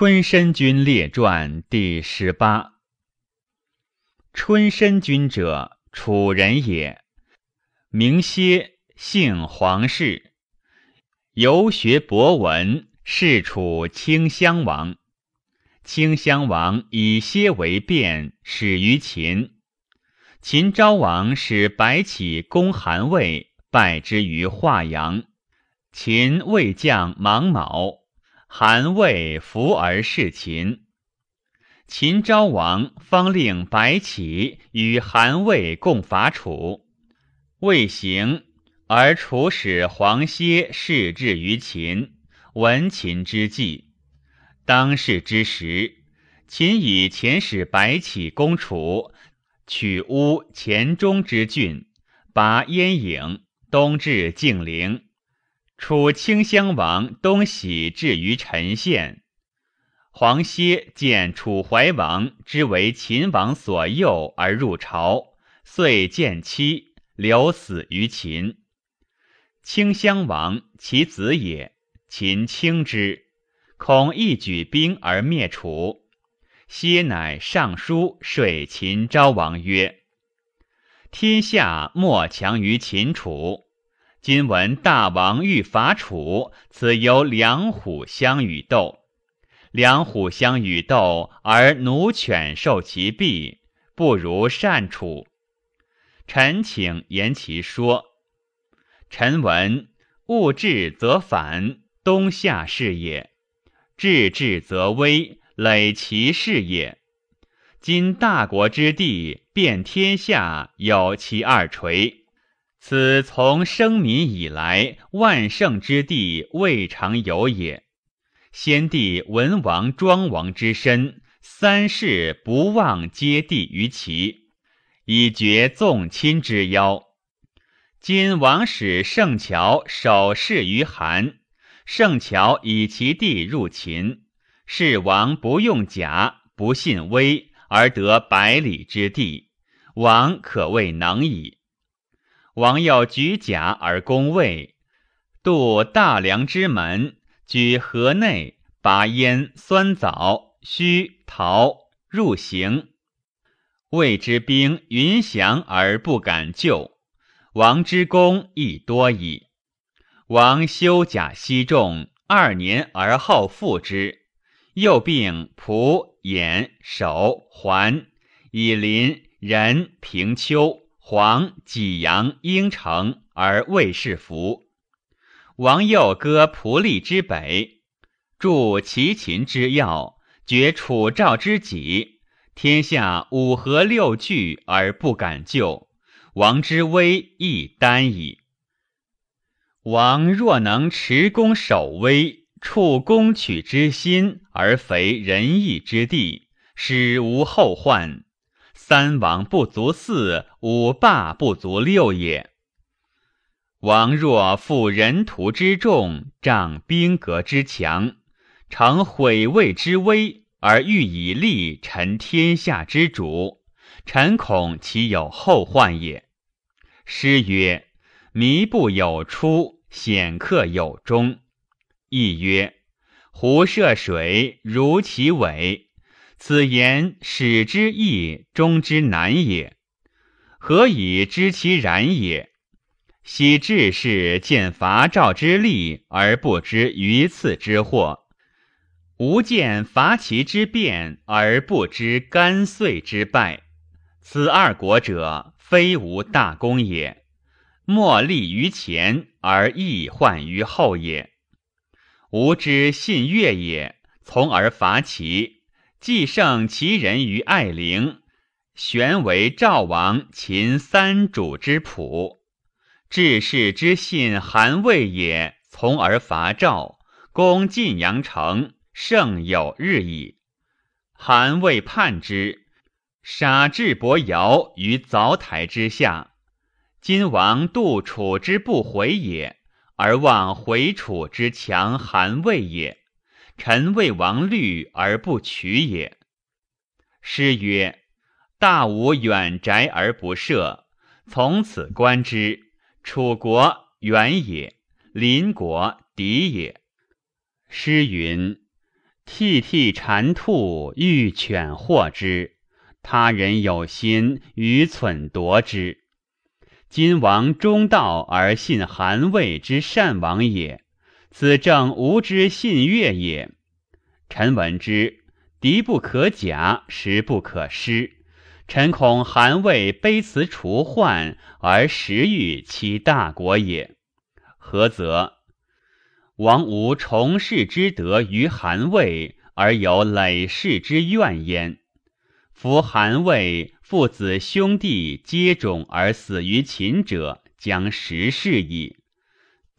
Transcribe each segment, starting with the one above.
春申君列传第十八。春申君者，楚人也，名歇，姓黄氏，游学博闻，是楚顷襄王。顷襄王以歇为变，始于秦。秦昭王使白起攻韩魏，败之于华阳。秦魏将芒卯。韩魏服而事秦，秦昭王方令白起与韩魏共伐楚，未行，而楚使黄歇事至于秦，闻秦之计。当世之时，秦以遣使白起攻楚，取乌黔中之郡，拔鄢郢，东至晋陵。楚顷襄王东徙至于陈县，黄歇见楚怀王之为秦王所诱而入朝，遂见妻，留死于秦。顷襄王其子也，秦轻之，恐一举兵而灭楚。歇乃上书说秦昭王曰：“天下莫强于秦楚。”今闻大王欲伐楚，此由两虎相与斗。两虎相与斗，而奴犬受其弊，不如善楚。臣请言其说。臣闻物至则反，冬夏是也；治治则危，累其事也。今大国之地，遍天下，有其二垂。此从生民以来，万圣之地未尝有也。先帝文王、庄王之身，三世不忘接地于齐，以绝纵亲之邀。今王使圣乔守势于韩，圣乔以其地入秦，是王不用甲，不信威，而得百里之地，王可谓能矣。王又举甲而攻魏，渡大梁之门，举河内，拔燕、酸枣、须、桃，入行。魏之兵云降而不敢救，王之功亦多矣。王修甲西重，二年而后复之，又并蒲、兖、守、环，以临人、平丘。黄济阳应城而未是服。王又割蒲利之北，筑齐秦之要，绝楚赵之己。天下五合六聚而不敢救，王之威亦单矣。王若能持攻守威，处攻取之心，而肥仁义之地，使无后患。三王不足四，五霸不足六也。王若负人徒之众，仗兵革之强，成毁魏之威，而欲以立陈天下之主，臣恐其有后患也。诗曰：“靡不有出，显克有终。”亦曰：“湖涉水，如其尾。”此言始之易，终之难也。何以知其然也？昔志士见伐赵之利，而不知鱼刺之祸；吾见伐齐之变，而不知干遂之败。此二国者，非无大功也，莫立于前而易患于后也。吾之信越也，从而伐齐。既胜其人于爱陵，玄为赵王秦三主之谱。治世之信韩魏也，从而伐赵，攻晋阳城，胜有日矣。韩魏叛之，杀智伯尧于凿台之下。今王度楚之不回也，而望回楚之强韩魏也。臣为王虑而不取也。诗曰：“大无远宅而不赦。”从此观之，楚国远也，邻国敌也。诗云：“涕涕蝉兔欲犬获之，他人有心愚蠢夺之。今王中道而信韩魏之善王也，此正吾之信越也。臣闻之，敌不可假，时不可失。臣恐韩魏卑辞除患，而实欲其大国也。何则？王无重世之德于韩魏，而有累世之怨焉。夫韩魏父子兄弟皆种而死于秦者，将十世矣。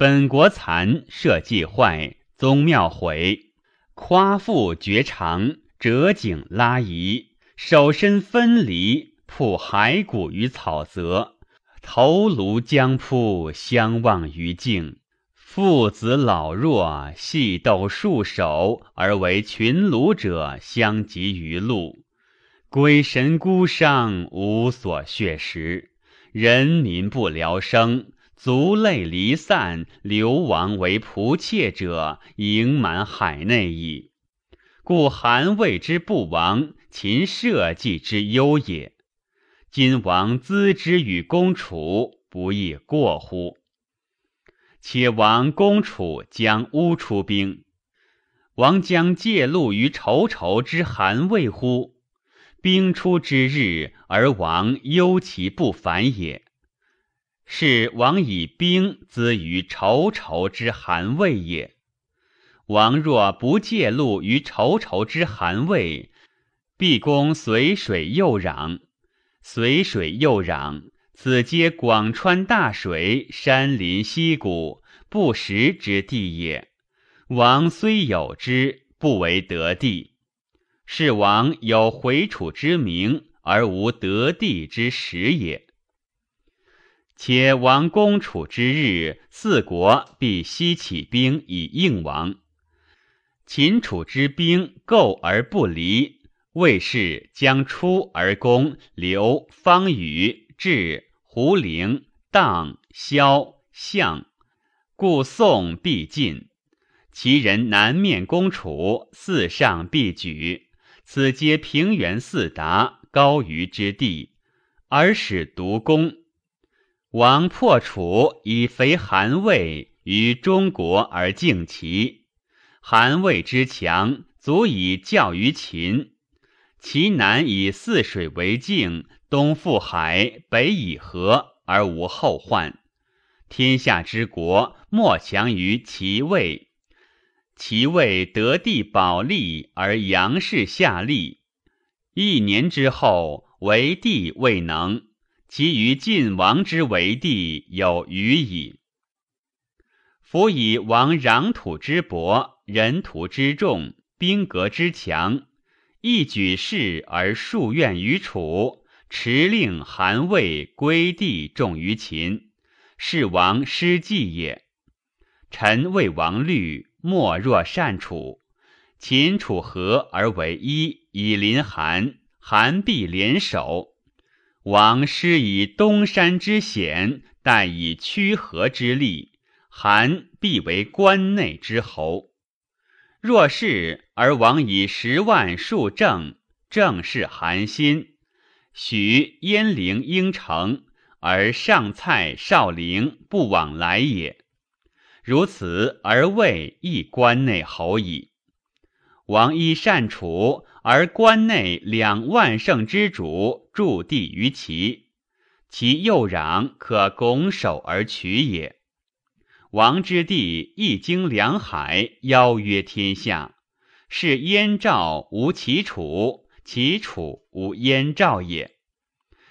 本国残，社稷坏，宗庙毁，夸父绝长，折颈拉夷，手身分离，铺骸骨于草泽，头颅将扑，相望于境。父子老弱，细斗数手而为群虏者，相及于路。鬼神孤伤，无所血食；人民不聊生，族类离散，流亡为仆妾者，盈满海内矣。故韩魏之不亡，秦社稷之忧也。今王资之与公楚，不亦过乎？且王公楚将乌出兵，王将借路于仇仇之韩魏乎？兵出之日，而王忧其不反也。是王以兵资于仇仇之韩魏也。王若不借路于仇仇之韩魏，必攻随水右壤。随水右壤。此皆广川大水，山林溪谷，不食之地也。王虽有之，不为得地。是王有回楚之名，而无得地之实也。且王攻楚之日，四国必西起兵以应王。秦楚之兵构而不离，魏氏将出而攻刘、方宇、至。胡陵、荡、萧、象，故宋必进。其人南面攻楚，四上必举。此皆平原四达，高于之地，而使独攻。王破楚，以肥韩魏于中国而敬齐。韩魏之强，足以教于秦。其南以泗水为境。东赴海，北以河，而无后患。天下之国，莫强于其魏。其魏得地保利，而杨氏下利。一年之后，为帝未能，其余晋王之为帝有余矣。夫以王壤土之薄，人土之重，兵革之强，一举事而数怨于楚。持令韩魏归地重于秦，是王失计也。臣为王虑，莫若善楚。秦楚合而为一，以临韩，韩必联手。王师以东山之险，待以屈河之力，韩必为关内之侯。若是而王以十万数正，正是韩心。许燕陵应城，而上蔡少陵不往来也。如此而魏亦关内侯矣。王依善楚，而关内两万乘之主驻地于齐，其右壤可拱手而取也。王之地一经两海，邀约天下，是燕赵无其楚。其楚无燕赵也，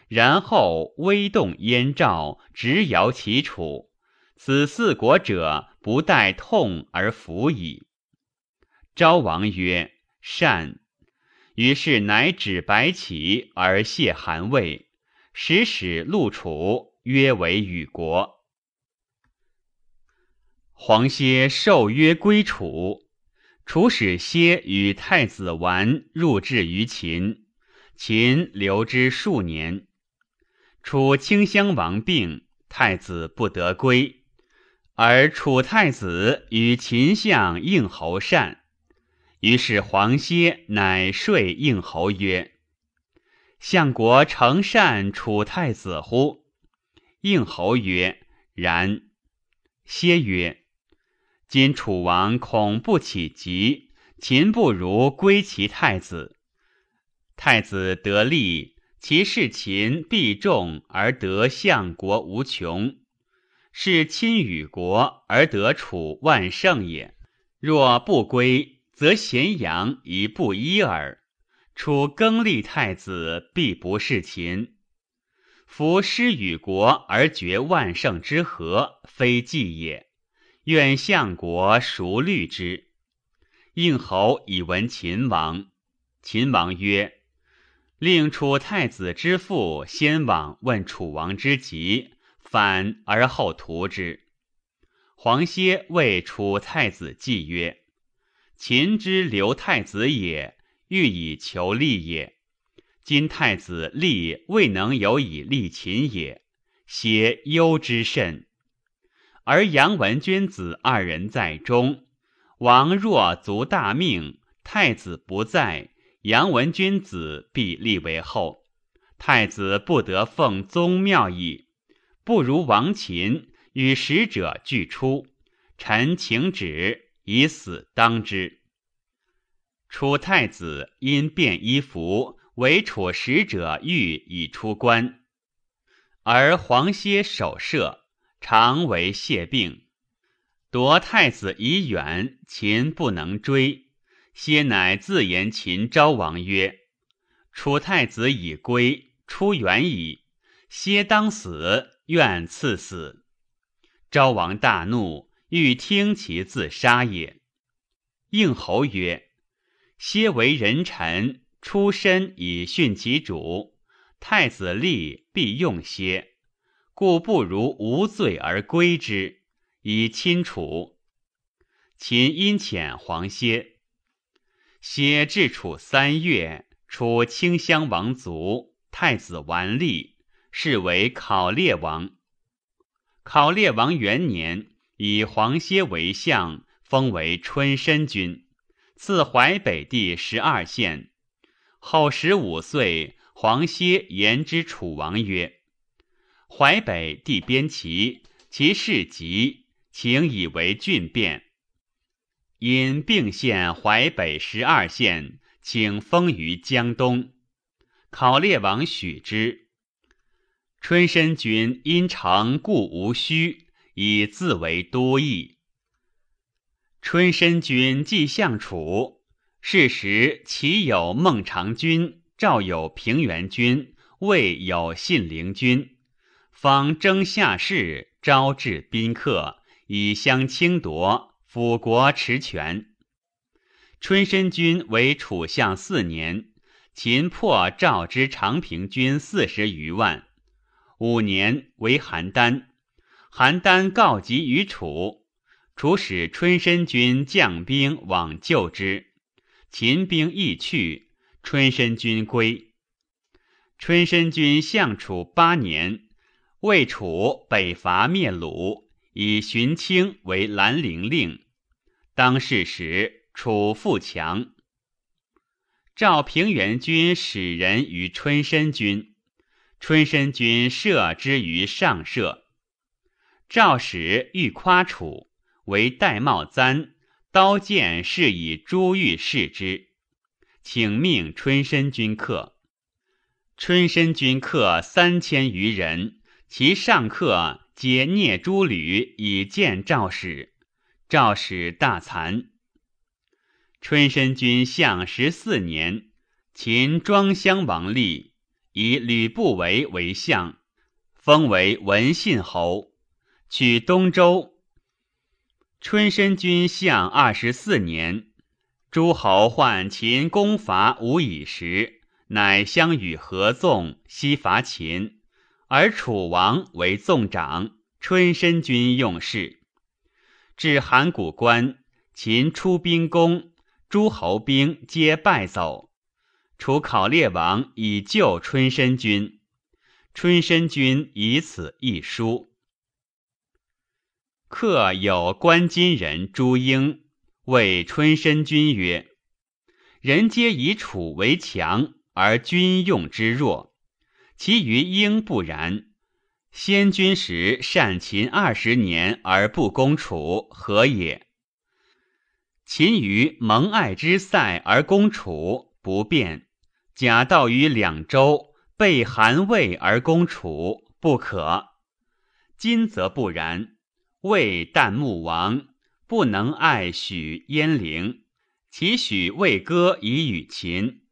然后威动燕赵，直摇其楚。此四国者，不待痛而服矣。昭王曰：“善。”于是乃止白起而谢韩魏，使使陆楚，约为与国。黄歇受约归楚。楚使歇与太子完入质于秦，秦留之数年。楚顷襄王病，太子不得归，而楚太子与秦相应侯善，于是黄歇乃说应侯曰：“相国诚善楚太子乎？”应侯曰：“然。”歇曰：“今楚王恐不起急，秦不如归其太子。太子得利，其事秦必重而得相国无穷；是亲与国而得楚万胜也。若不归。”则咸阳已不一耳。楚更立太子，必不是秦。夫失与国而绝万圣之和，非计也。愿相国熟虑之。应侯以闻秦王。秦王曰：“令楚太子之父先往问楚王之疾，反而后图之。”黄歇谓楚太子季曰。秦之留太子也，欲以求利也。今太子利未能有以利秦也，皆忧之甚。而杨文君子二人在中，王若足大命，太子不在，杨文君子必立为后，太子不得奉宗庙矣。不如王秦与使者俱出，臣请旨。以死当之。楚太子因变衣服，为楚使者欲以出关，而黄歇守舍，常为谢病。夺太子已远，秦不能追。歇乃自言秦昭王曰：“楚太子已归，出远矣。歇当死，愿赐死。”昭王大怒。欲听其自杀也。应侯曰：“歇为人臣，出身以殉其主。太子立必用歇，故不如无罪而归之，以亲楚。”秦因遣黄歇。歇至楚三月，楚顷襄王卒，太子完立，是为考烈王。考烈王元年。以黄歇为相，封为春申君，赐淮北地十二县。后十五岁，黄歇言之楚王曰：“淮北地边齐，其势急，请以为郡变。因并县淮北十二县，请封于江东。考烈王许之。春申君因长故无虚。”以自为都邑。春申君既相楚，是时齐有孟尝君，赵有平原君，魏有信陵君，方征下士，招致宾客，以相侵夺，辅国持权。春申君为楚相四年，秦破赵之长平军四十余万。五年为邯郸。邯郸告急于楚，楚使春申君将兵往救之，秦兵亦去，春申君归。春申君相楚八年，魏楚北伐灭鲁，以荀卿为兰陵令。当世时，楚富强。赵平原君使人于春申君，春申君射之于上社。赵使欲夸楚，为戴帽簪，刀剑是以珠玉饰之，请命春申君客。春申君客三千余人，其上客皆聂诸吕以见赵使，赵使大惭。春申君相十四年，秦庄襄王立，以吕不韦为相，封为文信侯。取东周。春申君相二十四年，诸侯患秦攻伐无以时，乃相与合纵，西伐秦，而楚王为纵长。春申君用事，至函谷关，秦出兵攻，诸侯兵皆败走。楚考烈王以救春申君，春申君以此一书。客有关津人朱英，谓春申君曰：“人皆以楚为强，而君用之弱。其余应不然。先君时善秦二十年而不攻楚，何也？秦于蒙爱之塞而攻楚，不变；假道于两周，背韩魏而攻楚，不可。今则不然。魏旦穆王不能爱许鄢陵，其许魏歌以与秦。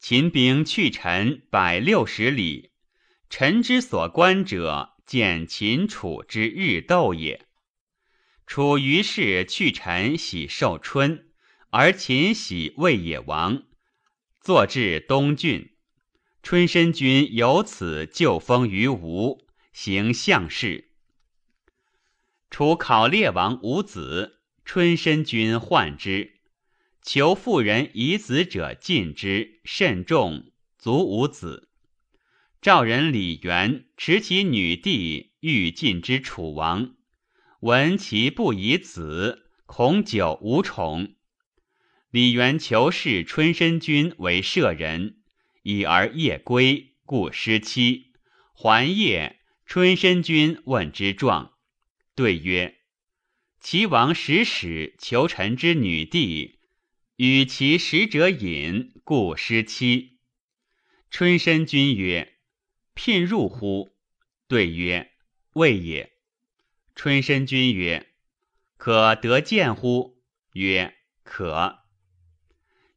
秦兵去陈百六十里。臣之所观者，见秦楚之日斗也。楚于是去陈喜寿春，而秦喜魏野王，坐至东郡。春申君由此就封于吴，行相事。楚考烈王无子，春申君患之，求妇人以子者尽之，甚众，卒无子。赵人李元持其女弟欲尽之楚王，闻其不以子，恐久无宠。李元求是春申君为舍人，已而夜归，故失妻。还夜，春申君问之状，对曰：“齐王使使求臣之女弟，与其使者饮，故失妻。”春申君曰。聘入乎？对曰：“未也。”春申君曰：“可得见乎？”曰：“可。”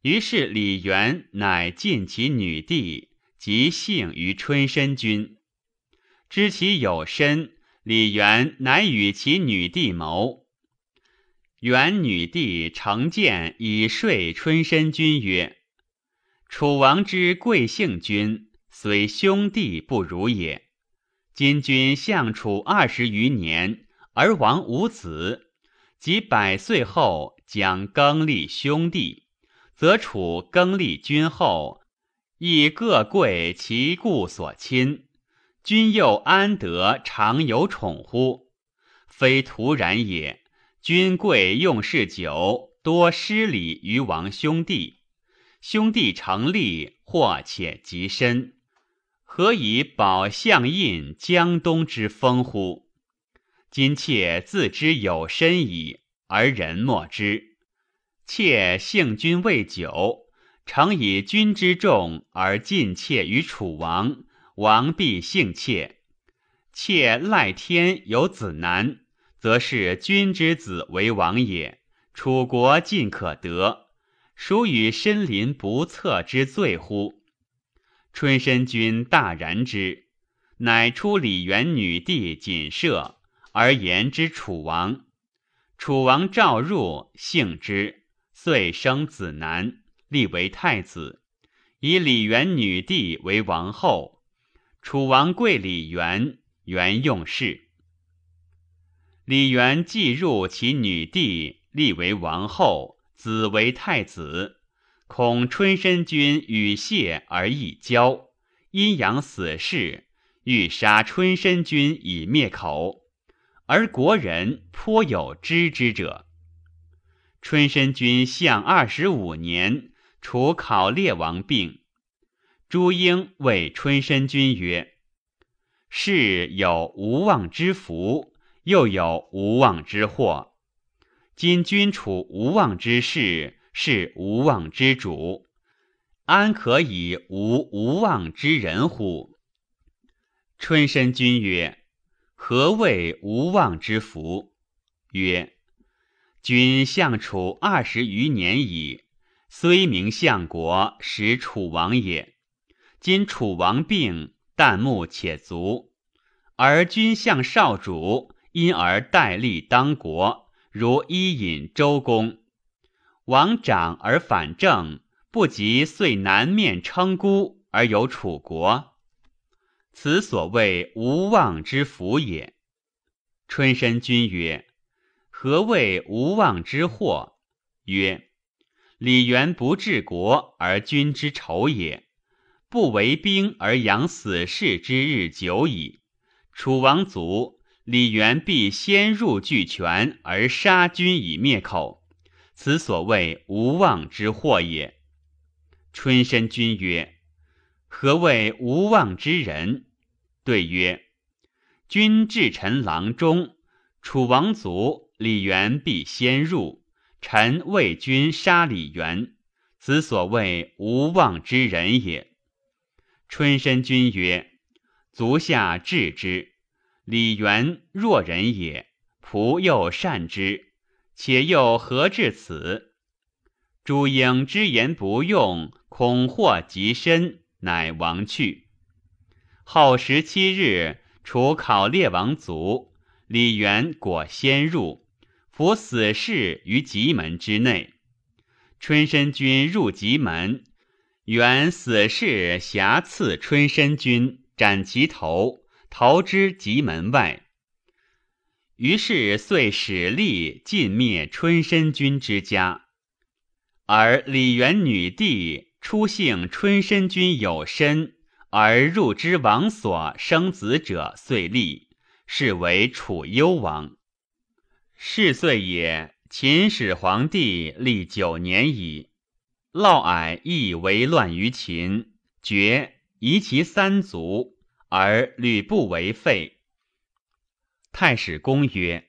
于是李元乃尽其女弟，即幸于春申君。知其有身，李元乃与其女弟谋。元女弟成见以说春申君曰：“楚王之贵姓君。”虽兄弟不如也。今君相楚二十余年，而王无子，及百岁后将更立兄弟，则楚更立君后，亦各贵其故所亲。君又安得常有宠乎？非徒然也。君贵用事久，多失礼于王兄弟，兄弟成立，或且极深。何以保相印江东之风乎？今妾自知有身矣，而人莫知。妾幸君未久，常以君之重而尽妾于楚王，王必幸妾。妾赖天有子男，则是君之子为王也，楚国尽可得，孰与身临不测之罪乎？春申君大然之，乃出李元女弟锦舍，而言之楚王。楚王召入，幸之，遂生子男，立为太子，以李元女弟为王后。楚王贵李元，元用事。李元既入其女弟，立为王后，子为太子。恐春申君与谢而易交，阴阳死士，欲杀春申君以灭口，而国人颇有知之者。春申君相二十五年，楚考烈王病，朱英谓春申君曰：“是有无妄之福，又有无妄之祸。今君处无妄之事。”是无妄之主，安可以无无妄之人乎？春申君曰：“何谓无妄之福？”曰：“君相楚二十余年矣，虽名相国，实楚王也。今楚王病，旦暮且卒，而君相少主，因而代立当国，如伊尹、周公。”王长而反正，不及遂南面称孤而有楚国，此所谓无妄之福也。春申君曰：“何谓无妄之祸？”曰：“李元不治国而君之仇也，不为兵而养死士之日久矣。楚王卒，李元必先入巨泉而杀君以灭口。”此所谓无妄之祸也。春申君曰：“何谓无望之人？”对曰：“君至臣郎中，楚王卒，李元必先入。臣为君杀李元，此所谓无望之人也。”春申君曰：“足下治之。李元若人也，仆又善之，且又何至此？”朱英之言不用。恐祸及身，乃亡去。后十七日，除考烈王卒，李元果先入，伏死士于棘门之内。春申君入棘门，原死士挟刺春申君，斩其头，逃之棘门外。于是遂使力尽灭春申君之家，而李元女弟。初幸春申君有身，而入之王所生子者，遂立，是为楚幽王。是岁也，秦始皇帝历九年矣。嫪毐亦为乱于秦，绝夷其三族，而吕不为废。太史公曰：“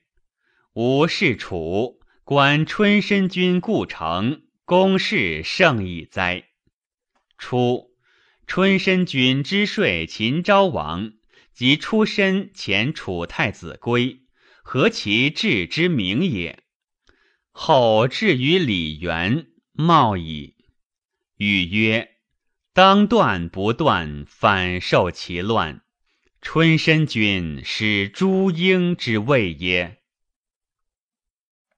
吾是楚，观春申君故城，公事胜矣哉！”初，春申君之说秦昭王，及出身前楚太子归，何其志之明也！后至于李元，茂矣。语曰：“当断不断，反受其乱。春申君使朱婴之谓也。”